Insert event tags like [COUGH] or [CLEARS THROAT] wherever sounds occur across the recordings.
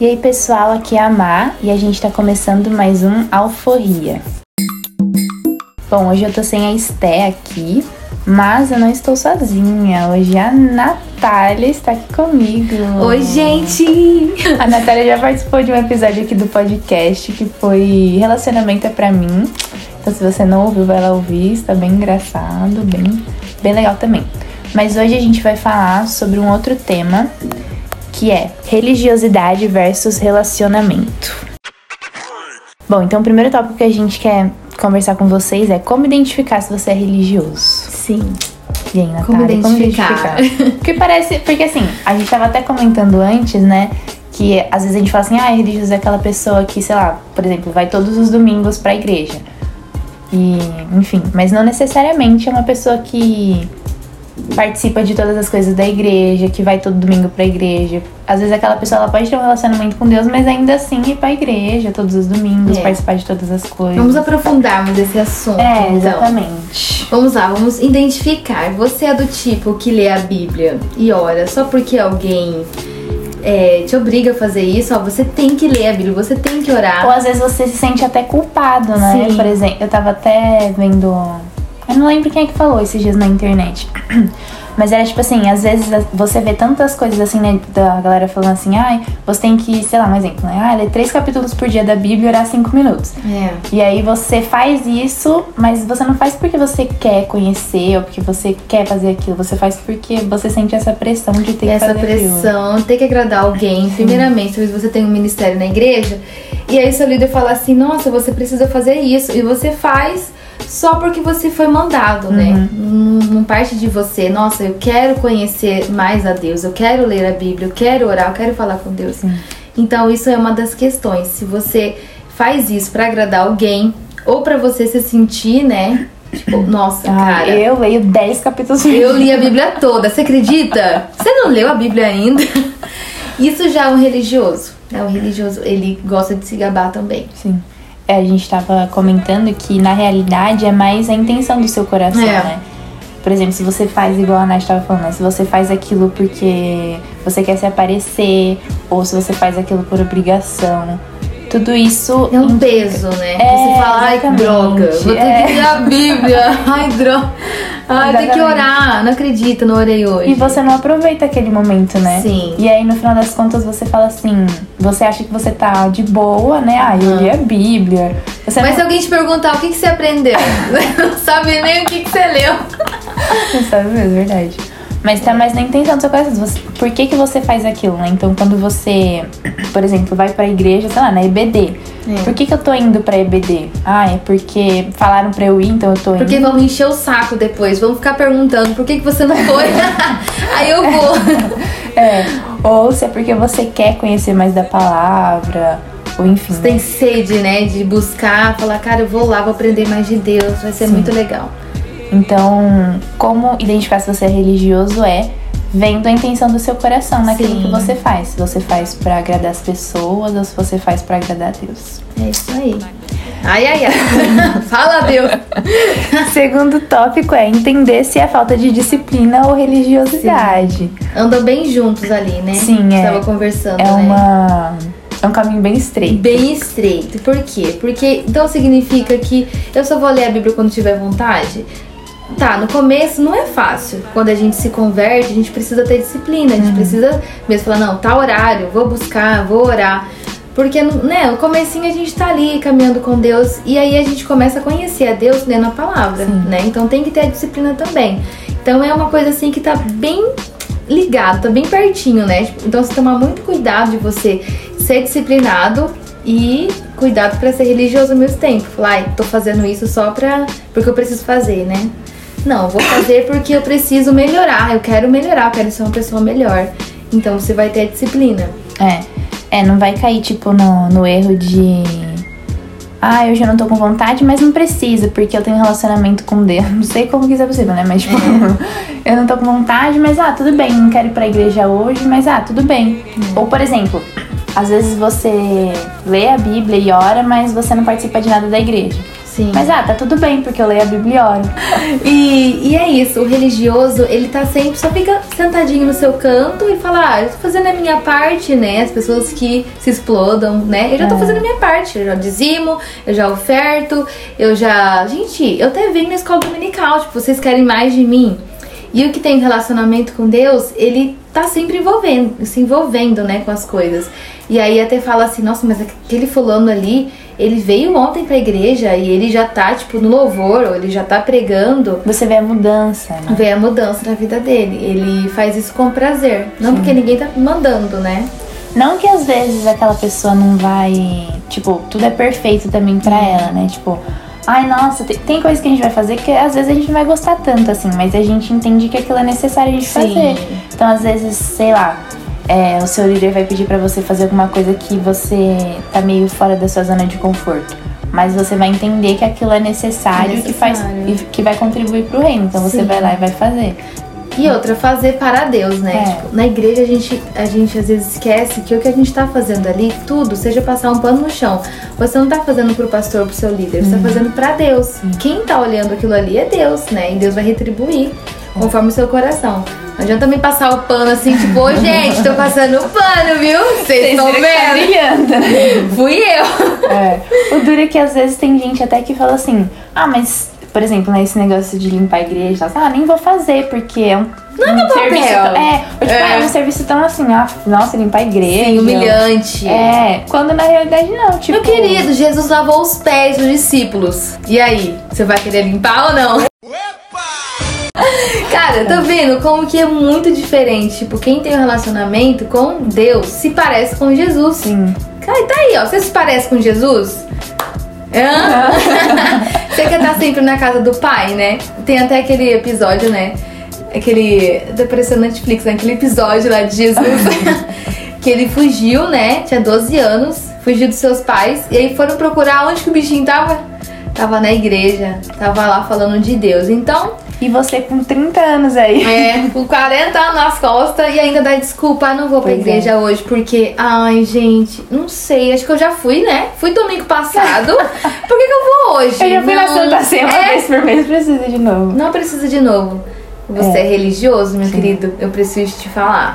E aí pessoal, aqui é a Má e a gente tá começando mais um Alforria. Bom, hoje eu tô sem a Esté aqui, mas eu não estou sozinha. Hoje a Natália está aqui comigo. Oi, gente! [LAUGHS] A Natália já participou de um episódio aqui do podcast que foi Relacionamento é pra mim. Então se você não ouviu, vai lá ouvir, está bem engraçado, bem, bem legal também. Mas hoje a gente vai falar sobre um outro tema que é religiosidade versus relacionamento. Bom, então o primeiro tópico que a gente quer conversar com vocês é como identificar se você é religioso. Sim. E aí, Natália, Como identificar? [LAUGHS] Porque parece. Porque assim, a gente tava até comentando antes, né? Que às vezes a gente fala assim, ah, religioso é aquela pessoa que, sei lá, por exemplo, vai todos os domingos pra igreja. E, enfim, mas não necessariamente é uma pessoa que participa de todas as coisas da igreja, que vai todo domingo pra igreja. Às vezes aquela pessoa ela pode ter um relacionamento com Deus, mas ainda assim ir pra igreja todos os domingos, É. participar de todas as coisas. Vamos aprofundarmos esse assunto. É, então. exatamente. Vamos lá, vamos identificar. Você é do tipo que lê a Bíblia e ora só porque alguém é, te obriga a fazer isso? Ó, você tem que ler a Bíblia, você tem que Ou orar. às vezes você se sente até culpado, né? Sim. Por exemplo, eu tava até vendo. Eu não lembro quem é que falou esses dias na internet. [CLEARS THROAT] Mas era tipo assim, às vezes você vê tantas coisas assim, né? Da galera falando assim, ai, você tem que, sei lá, um exemplo, né? Ah, ler três capítulos por dia da Bíblia e orar cinco minutos. É. E aí você faz isso, mas você não faz porque você quer conhecer ou porque você quer fazer aquilo. Você faz porque você sente essa pressão de ter E que essa fazer aquilo. pressão, ter que agradar alguém, primeiramente, talvez você tenha um ministério na igreja, e aí seu líder fala assim, nossa, você precisa fazer isso, e você faz só porque você foi mandado, né? Uhum. Não, não parte de você, nossa, eu quero conhecer mais a Deus, eu quero ler a Bíblia, eu quero orar, eu quero falar com Deus. Então isso é uma das questões. Se você faz isso pra agradar alguém, ou pra você se sentir, né? Tipo, nossa, Ah, cara. eu leio 10 capítulos Eu li a Bíblia toda, você acredita? Você não leu a Bíblia ainda? [LAUGHS] Isso já é um religioso. É um religioso, ele gosta de se gabar também. Sim. É, a gente tava comentando que na realidade é mais a intenção do seu coração, É. né? Por exemplo, se você faz igual a Nath tava falando, né? se você faz aquilo porque você quer se aparecer, ou se você faz aquilo por obrigação, tudo isso É um peso, né? É, você fala, ai, droga, vou ter É. que ler a Bíblia. [LAUGHS] Ai, droga. Ai, tem que orar. Não acredito, não orei hoje. E você não aproveita aquele momento, né? Sim. E aí, no final das contas, você fala assim: você acha que você tá de boa, né? Ah, eu li a Bíblia. Você Mas não... se alguém te perguntar o que, que você aprendeu, [LAUGHS] não sabe nem o que, que você leu. Você sabe mesmo, verdade. Mas tá mais na intenção do seu coração. Você- Por que, que você faz aquilo, né? Então, quando você, por exemplo, vai pra igreja, sei lá, na EBD. É. Por que, que eu tô indo pra EBD? Ah, é porque falaram pra eu ir, então eu tô indo. Porque vão me encher o saco depois, vão ficar perguntando por que, que você não foi. [LAUGHS] Aí eu vou. [LAUGHS] É. Ou se é porque você quer conhecer mais da palavra, ou enfim. Você tem né? sede, né, de buscar, falar, cara, eu vou lá, vou aprender mais de Deus, vai ser Sim. muito legal. Então, como identificar se você é religioso é vendo a intenção do seu coração naquilo Sim. que você faz. Se você faz pra agradar as pessoas ou se você faz pra agradar a Deus. É isso aí. Ai, ai, ai. [LAUGHS] Fala, Deus. [LAUGHS] Segundo tópico é entender se é falta de disciplina ou religiosidade. Andam bem juntos ali, né? Sim, é. Tava conversando, É né? uma é um caminho bem estreito. Bem estreito. Por quê? Porque então significa que eu só vou ler a Bíblia quando tiver vontade? Tá, no começo não é fácil. Quando a gente se converte, a gente precisa ter disciplina. A gente precisa mesmo falar, não, tá horário, vou buscar, vou orar. Porque, né, no comecinho a gente tá ali caminhando com Deus e aí a gente começa a conhecer a Deus lendo a palavra, Sim. né? Então tem que ter a disciplina também. Então é uma coisa assim que tá bem ligado, tá bem pertinho, né? Então você tomar muito cuidado de você ser disciplinado e cuidado pra ser religioso ao mesmo tempo. Falar, ai, tô fazendo isso só pra. porque eu preciso fazer, né? Não, vou fazer porque eu preciso melhorar, eu quero melhorar, eu quero ser uma pessoa melhor. Então você vai ter a disciplina. É. É, não vai cair, tipo, no, no erro de. Ah, eu já não tô com vontade, mas não precisa, porque eu tenho um relacionamento com Deus. [LAUGHS] Não sei como que isso é possível, né? Mas, tipo, [LAUGHS] eu não tô com vontade, mas ah, tudo bem, não quero ir pra igreja hoje, mas ah, tudo bem. Ou, por exemplo, às vezes você lê a Bíblia e ora, mas você não participa de nada da igreja. Sim. Mas ah, tá tudo bem, porque eu leio a Bíblia e oro. [LAUGHS] E, e é isso, o religioso, ele tá sempre, só fica sentadinho no seu canto e fala, ah, eu tô fazendo a minha parte, né? As pessoas que se explodam, né? Eu já tô É. fazendo a minha parte, eu já dizimo, eu já oferto, eu já. Gente, eu até venho na escola dominical, tipo, vocês querem mais de mim? E o que tem relacionamento com Deus, ele tá sempre envolvendo, se envolvendo, né, com as coisas. E aí até fala assim, nossa, mas aquele fulano ali, ele veio ontem pra igreja e ele já tá, tipo, no louvor, ou ele já tá pregando. Você vê a mudança, né? Vê a mudança na vida dele. Ele faz isso com prazer. Não porque ninguém tá mandando, né? Não que às vezes aquela pessoa não vai. Tipo, tudo é perfeito também pra ela, né? Tipo, ai nossa, tem, tem coisa que a gente vai fazer que às vezes a gente não vai gostar tanto, assim, mas a gente entende que aquilo é necessário a gente Sim. fazer. Então, às vezes, sei lá. É, o seu líder vai pedir pra você fazer alguma coisa que você tá meio fora da sua zona de conforto. Mas você vai entender que aquilo é necessário, É e que faz necessário. que vai contribuir pro reino. Então você Sim. vai lá e vai fazer. E outra, fazer para Deus, né? É. Tipo, na igreja a gente, a gente às vezes esquece que o que a gente tá fazendo ali, tudo, seja passar um pano no chão. Você não tá fazendo pro pastor, pro seu líder, você tá fazendo pra Deus. Quem tá olhando aquilo ali é Deus, né? E Deus vai retribuir conforme o seu coração. Não adianta também passar o pano assim, tipo, ô gente, tô passando o pano, viu? Vocês estão vendo? [LAUGHS] Fui eu. É. O duro é que às vezes tem gente até que fala assim, ah, mas, por exemplo, né, esse negócio de limpar a igreja, ah, nem vou fazer, porque é um, Não é um meu serviço papel. tão, É, ou, tipo, É. ah, é um serviço tão assim, ah, nossa, limpar a igreja. Sim, humilhante. É, quando na realidade não, tipo. Meu querido, Jesus lavou os pés dos discípulos. E aí, você vai querer limpar ou não? [LAUGHS] Cara, tá vendo como que é muito diferente? Tipo, quem tem um relacionamento com Deus se parece com Jesus. Sim. Cara, tá aí, ó. Você se parece com Jesus? Hã? [LAUGHS] Você quer estar sempre na casa do pai, né? Tem até aquele episódio, né? Aquele. Aparecendo na Netflix, né? Aquele episódio lá de Jesus. [LAUGHS] que ele fugiu, né? Tinha 12 anos, fugiu dos seus pais. E aí foram procurar onde que o bichinho tava. Tava na igreja. Tava lá falando de Deus. Então, E você com 30 anos aí. é, com 40 anos nas costas e ainda dá desculpa, ah, não vou pra Pois é. igreja hoje, porque, ai, gente, não sei, acho que eu já fui, né? Fui domingo passado, [LAUGHS] por que, que eu vou hoje? Eu já fui na Não, Santa Ceia uma é, vez por mês, precisa de novo. Não precisa de novo. Você é, É. religioso, meu Sim. querido? Eu preciso te falar.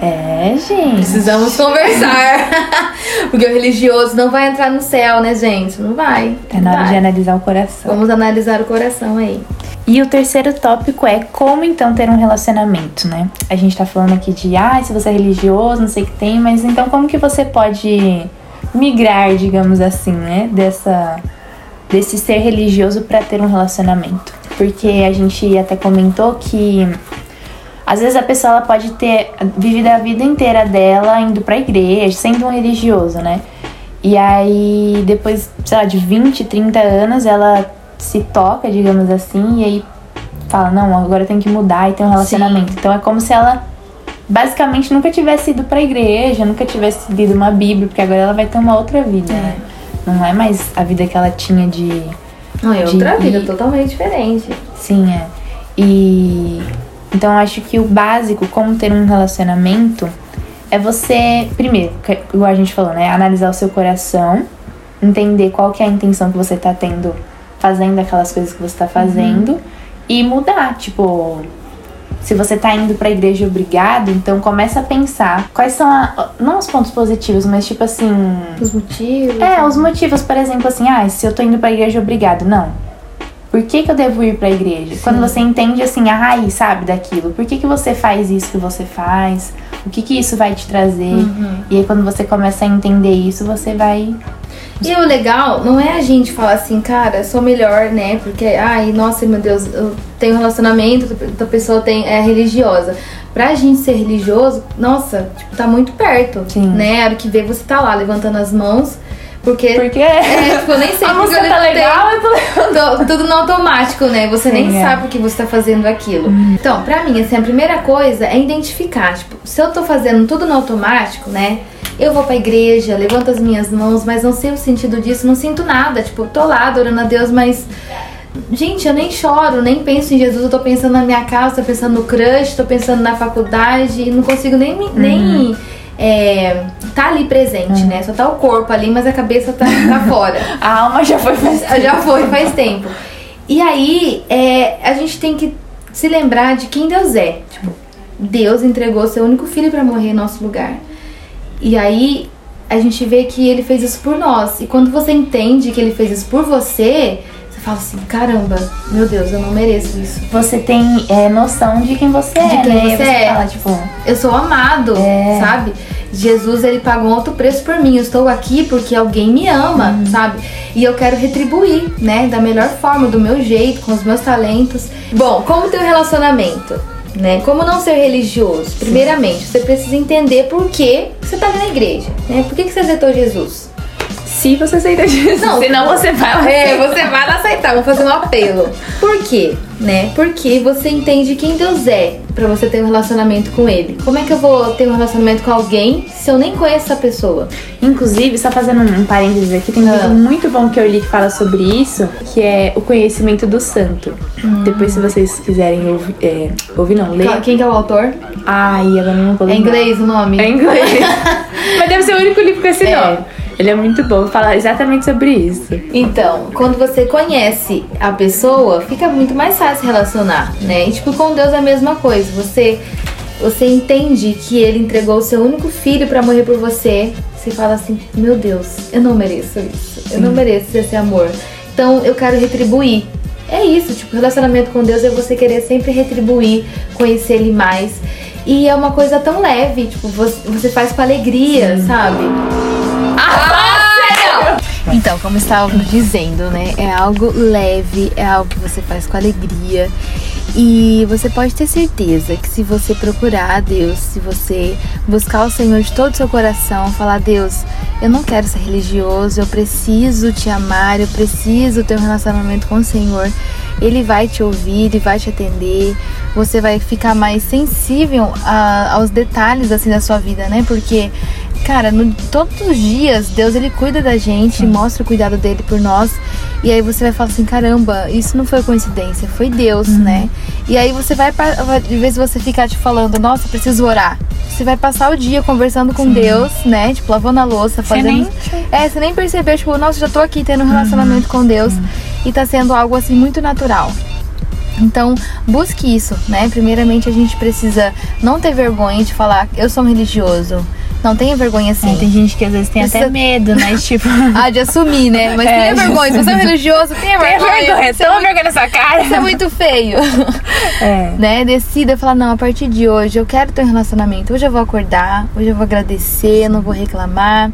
É, gente. Precisamos conversar. [LAUGHS] porque o religioso não vai entrar no céu, né, gente? Não vai. Tá na hora de analisar o coração. Vamos analisar o coração aí. E o terceiro tópico é como então ter um relacionamento, né? A gente tá falando aqui de, ah, se você é religioso, não sei o que tem, mas então como que você pode migrar, digamos assim, né? Dessa, desse ser religioso para ter um relacionamento. Porque a gente até comentou que às vezes a pessoa ela pode ter vivido a vida inteira dela indo pra igreja, sendo um religioso, né? E aí, depois, sei lá, de 20, 30 anos, ela se toca, digamos assim, e aí fala, não, agora tenho que mudar e ter um relacionamento. Então é como se ela basicamente nunca tivesse ido pra igreja, nunca tivesse lido uma Bíblia, porque agora ela vai ter uma outra vida, né? Não é mais a vida que ela tinha de Não, é De outra vida ir- totalmente diferente. Sim, é. E então eu acho que o básico, como ter um relacionamento, é você, primeiro, igual a gente falou, né? Analisar o seu coração, entender qual que é a intenção que você tá tendo, fazendo aquelas coisas que você tá fazendo, e mudar, tipo. Se você tá indo pra igreja obrigado, então começa a pensar quais são a, não os pontos positivos, mas tipo assim, Os motivos. é, os motivos, por exemplo, assim, ah, se eu tô indo pra igreja obrigado, não. Por que, que eu devo ir pra igreja? Quando você entende, assim, a raiz, sabe, daquilo. Por que, que você faz isso que você faz? O que, que isso vai te trazer? E aí, quando você começa a entender isso, você vai. E o legal não é a gente falar assim, cara, sou melhor, né? Porque, ai, nossa, meu Deus, eu tenho um relacionamento, outra pessoa tem, é religiosa. Pra gente ser religioso, nossa, tipo, tá muito perto. Sim. Né? A hora que vê, você tá lá levantando as mãos. Porque. Porque. É, tipo, eu nem sei [LAUGHS] a música eu tá legal, eu tô levantando. Tô- tudo no automático, né? Você Sim, nem é. sabe que você tá fazendo aquilo. Então, pra mim, assim, a primeira coisa é identificar. Tipo, se eu tô fazendo tudo no automático, né? Eu vou pra igreja, levanto as minhas mãos, mas não sei o sentido disso, não sinto nada. Tipo, tô lá adorando a Deus, mas. Gente, eu nem choro, nem penso em Jesus, eu tô pensando na minha casa, tô pensando no crush, tô pensando na faculdade e não consigo nem. me- nem é, tá ali presente, né? Só tá o corpo ali, mas a cabeça tá, tá [LAUGHS] fora. A alma já foi faz tempo. [LAUGHS] Já foi faz tempo. E aí, é, a gente tem que se lembrar de quem Deus é. Tipo, Deus entregou seu único filho para morrer em nosso lugar. E aí, a gente vê que ele fez isso por nós. E quando você entende que ele fez isso por você, fala assim: caramba, meu Deus, eu não mereço isso. Você tem é, noção de quem você De é, quem né? você você é. fala, tipo, Eu sou amado, É. sabe? Jesus, ele pagou um alto preço por mim. Eu estou aqui porque alguém me ama, Uhum. sabe? E eu quero retribuir, né? Da melhor forma, do meu jeito, com os meus talentos. Bom, como ter um relacionamento? Né? Como não ser religioso? Primeiramente, você precisa entender por que você está ali na igreja, né? Por que, que você aceitou Jesus? Se você aceita Jesus. Não, Senão você vai lá. É, você vai lá aceitar, vou fazer um apelo. Por quê? Né? Porque você entende quem Deus é pra você ter um relacionamento com ele. Como é que eu vou ter um relacionamento com alguém se eu nem conheço essa pessoa? Inclusive, só fazendo um parênteses aqui, tem um Ah. livro muito bom que eu li que fala sobre isso, que é O Conhecimento do Santo. Hum. Depois, se vocês quiserem ouvir, é, ouvir não, ler. Quem que é o autor? Ai, agora não vou É lembrar. inglês o nome? É inglês. [LAUGHS] Mas deve ser o único livro com esse É. nome. Ele é muito bom, fala exatamente sobre isso. Então, quando você conhece a pessoa, fica muito mais fácil relacionar, né? E tipo, com Deus é a mesma coisa. Você você entende que ele entregou o seu único filho pra morrer por você. Você fala assim: "Meu Deus, eu não mereço isso. Eu não mereço esse amor. Então, eu quero retribuir". É isso, tipo, relacionamento com Deus é você querer sempre retribuir, conhecer ele mais. E é uma coisa tão leve, tipo, você, você faz com alegria, sabe? Então, como estávamos dizendo, né? É algo leve, é algo que você faz com alegria. E você pode ter certeza que se você procurar a Deus, se você buscar o Senhor de todo o seu coração, falar: Deus, eu não quero ser religioso, eu preciso te amar, eu preciso ter um relacionamento com o Senhor. Ele vai te ouvir, ele vai te atender. Você vai ficar mais sensível a- aos detalhes assim da sua vida, né? Porque Cara, no- todos os dias Deus ele cuida da gente, mostra o cuidado dele por nós. E aí você vai falar assim, caramba, isso não foi coincidência, foi Deus, né? E aí você vai, de vez você ficar te falando, nossa, preciso orar. Você vai passar o dia conversando com Deus, né? Tipo, lavando a louça, Você fazendo. nem- É, você nem percebeu, tipo, nossa, já tô aqui tendo um relacionamento com Deus. E tá sendo algo assim muito natural. Então, busque isso, né? Primeiramente, a gente precisa não ter vergonha de falar, eu sou um religioso. Não tenha vergonha assim. É, tem gente que às vezes tem até Precisa- medo, né? Tipo. [LAUGHS] Ah, de assumir, né? Mas É. tenha vergonha. Se você é religioso, tenha vergonha. vergonha, Isso é toma muito- vergonha nessa cara. Isso é muito feio. [LAUGHS] É. né? Decida falar, não, a partir de hoje eu quero ter um relacionamento. Hoje eu vou acordar, hoje eu vou agradecer, não vou reclamar.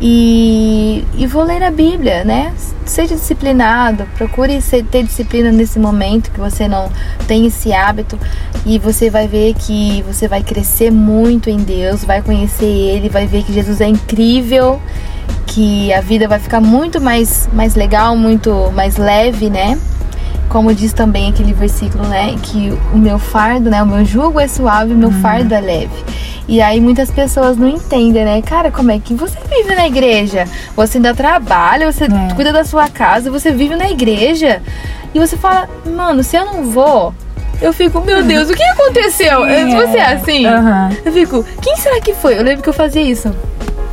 E, e vou ler a Bíblia, né? Seja disciplinado, procure ser- ter disciplina nesse momento que você não tem esse hábito e você vai ver que você vai crescer muito em Deus, vai conhecer Ele, vai ver que Jesus é incrível, que a vida vai ficar muito mais, mais legal, muito mais leve, né? como diz também aquele versículo, né, que o meu fardo, né, o meu jugo é suave, o meu fardo é leve. E aí muitas pessoas não entendem, né? Cara, como é que você vive na igreja? Você ainda trabalha, você É. cuida da sua casa, você vive na igreja. E você fala, mano, se eu não vou, eu fico, meu Deus, o que aconteceu? Se você é assim, Aham. eu fico, quem será que foi? Eu lembro que eu fazia isso.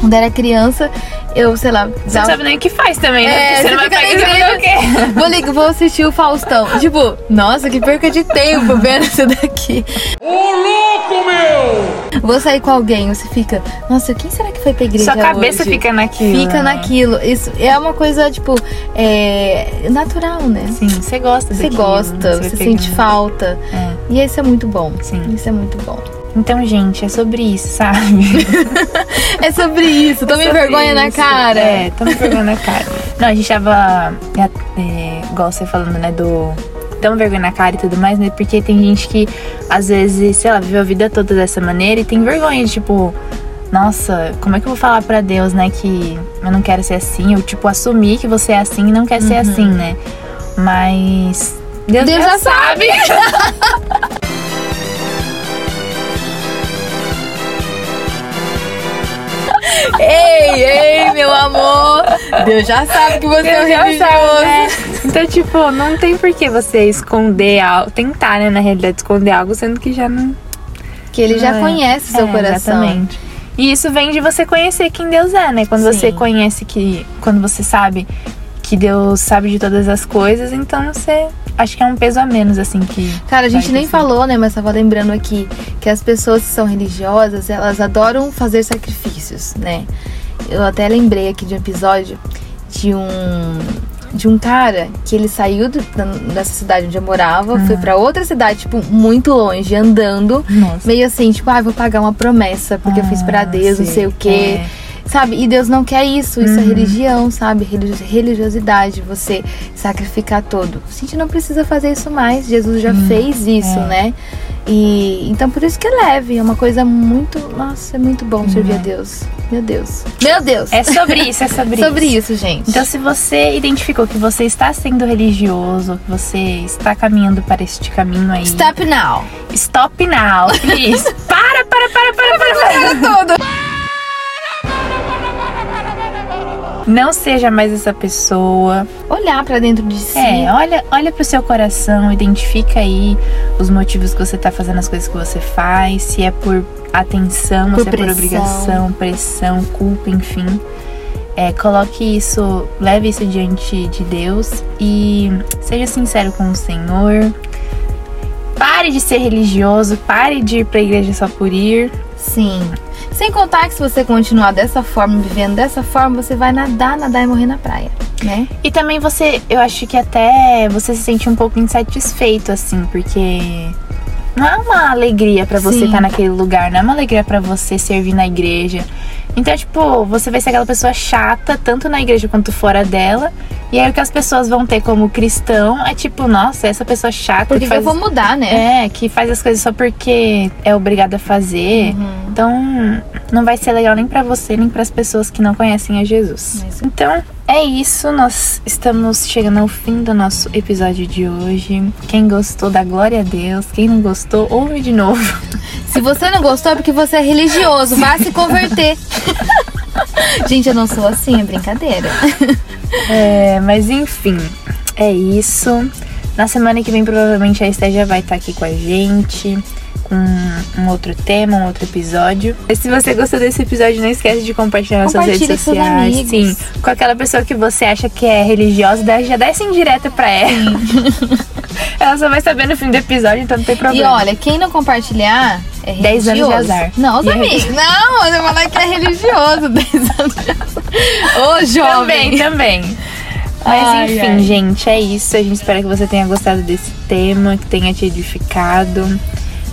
Quando era criança, eu, sei lá, Você não sabe nem o que faz também, né? É, você não vai pegar o quê? [LAUGHS] Vou, lig- vou assistir o Faustão. Tipo, nossa, que perca de tempo vendo isso daqui. Ô louco, meu! Vou sair com alguém, você fica, nossa, quem será que foi pra igreja Sua cabeça hoje? fica naquilo. Fica né? naquilo. Isso é uma coisa, tipo, é natural, né? Sim, você gosta Você daquilo, gosta, você sente falta. É. E isso é muito bom. Sim. Isso é muito bom. Então, gente, é sobre isso, sabe? [LAUGHS] É sobre isso. Tome Sobre vergonha na isso. cara. É, tome vergonha na cara. Não, a gente tava, é, igual você falando, né, do tão vergonha na cara e tudo mais, né? Porque tem gente que, às vezes, sei lá, viveu a vida toda dessa maneira e tem vergonha de, tipo, nossa, como é que eu vou falar pra Deus, né, que eu não quero ser assim? Ou, tipo, assumir que você é assim e não quer ser assim, né? Mas. Deus, Deus já já sabe. [LAUGHS] Ei, ei, meu amor. Deus já sabe que você é um Deus já religioso. sabe, né? Então, tipo, não tem por que você esconder algo, tentar, né, na realidade, esconder algo, sendo que já não. Que ele já É, conhece o seu é, coração. Exatamente. E isso vem de você conhecer quem Deus é, né? Quando Sim. você conhece que. Quando você sabe que Deus sabe de todas as coisas, então você. Acho que é um peso a menos, assim, que. Cara, a gente nem assim. falou, né? Mas tava lembrando aqui que as pessoas que são religiosas, elas adoram fazer sacrifícios, né? Eu até lembrei aqui de um episódio de um de um cara que ele saiu do- da- dessa cidade onde eu morava, foi pra outra cidade, tipo, muito longe, andando, Nossa. meio assim, tipo, ah, vou pagar uma promessa porque eu fiz pra Ah, Deus, não sei o quê. É. Sabe? E Deus não quer isso, isso é Uhum. religião, sabe? Religi- Religiosidade, você sacrificar todo. A gente não precisa fazer isso mais, Jesus já fez isso, é. né? E então por isso que é leve, é uma coisa muito, nossa, é muito bom servir a Deus. Meu Deus. Meu Deus. É sobre isso, é sobre, [LAUGHS] sobre isso. isso, gente. Então, se você identificou que você está sendo religioso, que você está caminhando para este caminho aí. Stop now. Stop now, please. para, [LAUGHS] Não seja mais essa pessoa. Olhar pra dentro de si. É, olha, olha pro seu coração, identifica aí os motivos que você tá fazendo as coisas que você faz, se é por atenção, Por se é por pressão. obrigação, pressão, culpa, enfim. É, coloque isso, leve isso diante de Deus e seja sincero com o Senhor. Pare de ser religioso, pare de ir pra igreja só por ir. Sim. Sem contar que se você continuar dessa forma, vivendo dessa forma, você vai nadar, nadar e morrer na praia, né? E também você, eu acho que até você se sente um pouco insatisfeito, assim, porque não é uma alegria pra você Sim. estar naquele lugar, não é uma alegria pra você servir na igreja. Então, tipo, você vai ser aquela pessoa chata, tanto na igreja quanto fora dela. E aí o que as pessoas vão ter como cristão é tipo, nossa, essa pessoa chata Porque que faz eu vou mudar, né? é, que faz as coisas só porque é obrigada a fazer. Uhum. Então, não vai ser legal nem pra você, nem pras pessoas que não conhecem a Jesus. Mas- Então, é isso. Nós estamos chegando ao fim do nosso episódio de hoje. Quem gostou, dá glória a Deus. Quem não gostou, ouve de novo. [LAUGHS] Se você não gostou é porque você é religioso, vá se converter. [LAUGHS] Gente, eu não sou assim, é brincadeira. [LAUGHS] É, mas enfim, é isso. Na semana que vem, provavelmente a Esté já vai estar aqui com a gente. Com um outro tema, um outro episódio. E se você gostou desse episódio, não esquece de compartilhar nas suas redes com sociais. amigos. Sim, com aquela pessoa que você acha que é religiosa, já dá essa indireta pra ela. [LAUGHS] ela só vai saber no fim do episódio, então não tem E problema. olha, quem não compartilhar é religioso. 10 anos de azar. Não, os E é amigos. Não, eu vou falar que é religioso. 10 anos de azar. [LAUGHS] Ô, jovem. Também, também. Mas Ai, enfim, ai. gente, é isso. A gente espera que você tenha gostado desse tema, que tenha te edificado.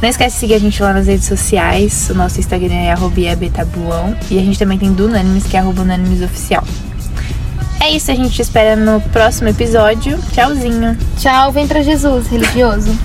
Não esquece de seguir a gente lá nas redes sociais. O nosso Instagram é arroba iebetabuão. E a gente também tem do Unânimes, que é arroba Unânimes Oficial. É isso, a gente te espera no próximo episódio. Tchauzinho! Tchau, vem pra Jesus, religioso. [LAUGHS]